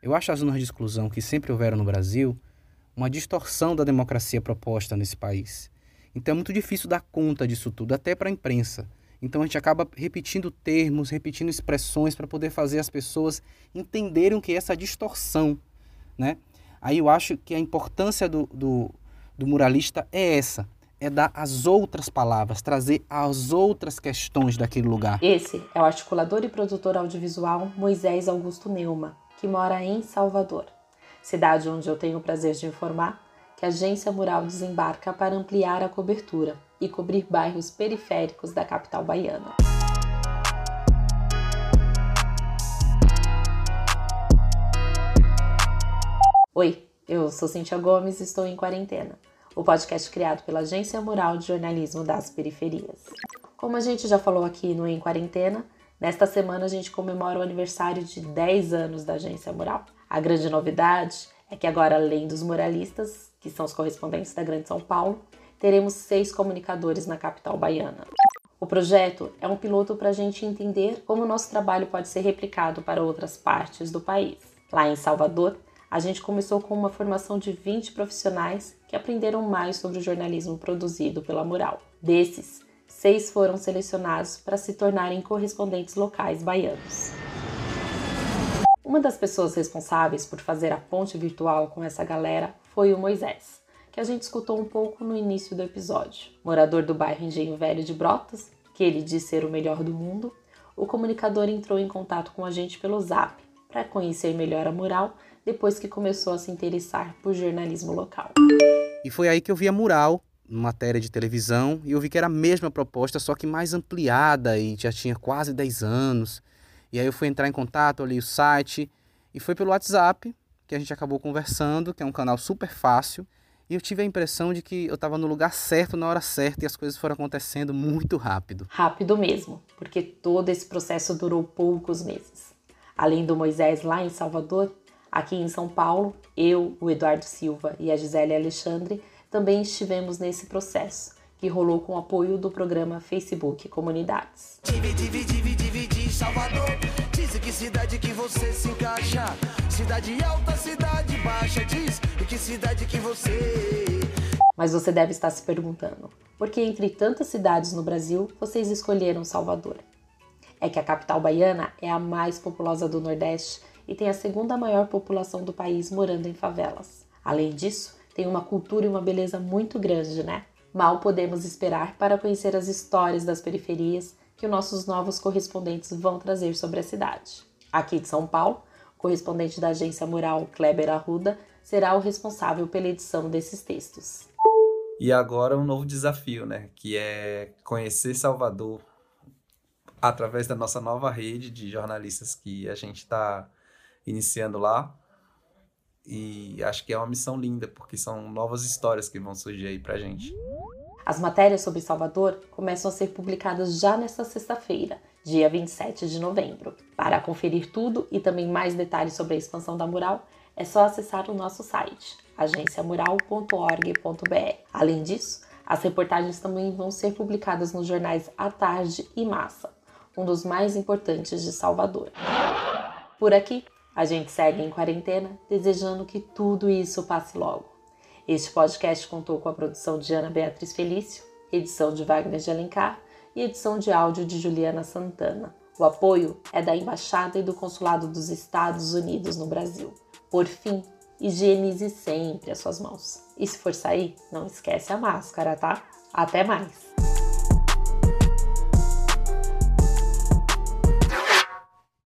Eu acho as zonas de exclusão que sempre houveram no Brasil uma distorção da democracia proposta nesse país. Então é muito difícil dar conta disso tudo, até para a imprensa. Então a gente acaba repetindo termos, repetindo expressões para poder fazer as pessoas entenderem o que é essa distorção. Né? Aí eu acho que a importância do, do, do muralista é essa, é dar as outras palavras, trazer as outras questões daquele lugar. Esse é o articulador e produtor audiovisual Moisés Augusto Neuma, que mora em Salvador cidade onde eu tenho o prazer de informar que a Agência Mural desembarca para ampliar a cobertura e cobrir bairros periféricos da capital baiana. Oi, eu sou Cintia Gomes e estou em quarentena, o podcast criado pela Agência Mural de Jornalismo das Periferias. Como a gente já falou aqui no Em Quarentena, nesta semana a gente comemora o aniversário de 10 anos da Agência Mural. A grande novidade é que agora, além dos muralistas, que são os correspondentes da Grande São Paulo, teremos seis comunicadores na capital baiana. O projeto é um piloto para a gente entender como o nosso trabalho pode ser replicado para outras partes do país. Lá em Salvador, a gente começou com uma formação de 20 profissionais que aprenderam mais sobre o jornalismo produzido pela Mural. Desses, seis foram selecionados para se tornarem correspondentes locais baianos. Uma das pessoas responsáveis por fazer a ponte virtual com essa galera foi o Moisés, que a gente escutou um pouco no início do episódio. Morador do bairro Engenho Velho de Brotas, que ele diz ser o melhor do mundo, o comunicador entrou em contato com a gente pelo Zap para conhecer melhor a mural depois que começou a se interessar por jornalismo local. E foi aí que eu vi a mural, matéria de televisão, e eu vi que era a mesma proposta, só que mais ampliada e já tinha quase 10 anos. E aí eu fui entrar em contato, ali o site e foi pelo WhatsApp que a gente acabou conversando, que é um canal super fácil. E eu tive a impressão de que eu estava no lugar certo, na hora certa, e as coisas foram acontecendo muito rápido. Rápido mesmo, porque todo esse processo durou poucos meses. Além do Moisés lá em Salvador, aqui em São Paulo, eu, o Eduardo Silva e a Gisele Alexandre também estivemos nesse processo, que rolou com o apoio do programa Facebook Comunidades. Salvador. Diz que cidade que você se encaixa. Cidade alta, cidade baixa. Diz que cidade que você. Mas você deve estar se perguntando: por que entre tantas cidades no Brasil vocês escolheram Salvador? É que a capital baiana é a mais populosa do Nordeste e tem a segunda maior população do país morando em favelas. Além disso, tem uma cultura e uma beleza muito grande, né? Mal podemos esperar para conhecer as histórias das periferias que os nossos novos correspondentes vão trazer sobre a cidade. Aqui de São Paulo, o correspondente da agência Mural Kleber Arruda será o responsável pela edição desses textos. E agora um novo desafio, né, que é conhecer Salvador através da nossa nova rede de jornalistas que a gente está iniciando lá. E acho que é uma missão linda, porque são novas histórias que vão surgir aí pra gente. As matérias sobre Salvador começam a ser publicadas já nesta sexta-feira, dia 27 de novembro. Para conferir tudo e também mais detalhes sobre a expansão da mural, é só acessar o nosso site, agenciamural.org.br. Além disso, as reportagens também vão ser publicadas nos jornais A Tarde e Massa, um dos mais importantes de Salvador. Por aqui, a gente segue em quarentena, desejando que tudo isso passe logo. Este podcast contou com a produção de Ana Beatriz Felício, edição de Wagner de Alencar e edição de áudio de Juliana Santana. O apoio é da Embaixada e do Consulado dos Estados Unidos no Brasil. Por fim, higienize sempre as suas mãos. E se for sair, não esquece a máscara, tá? Até mais!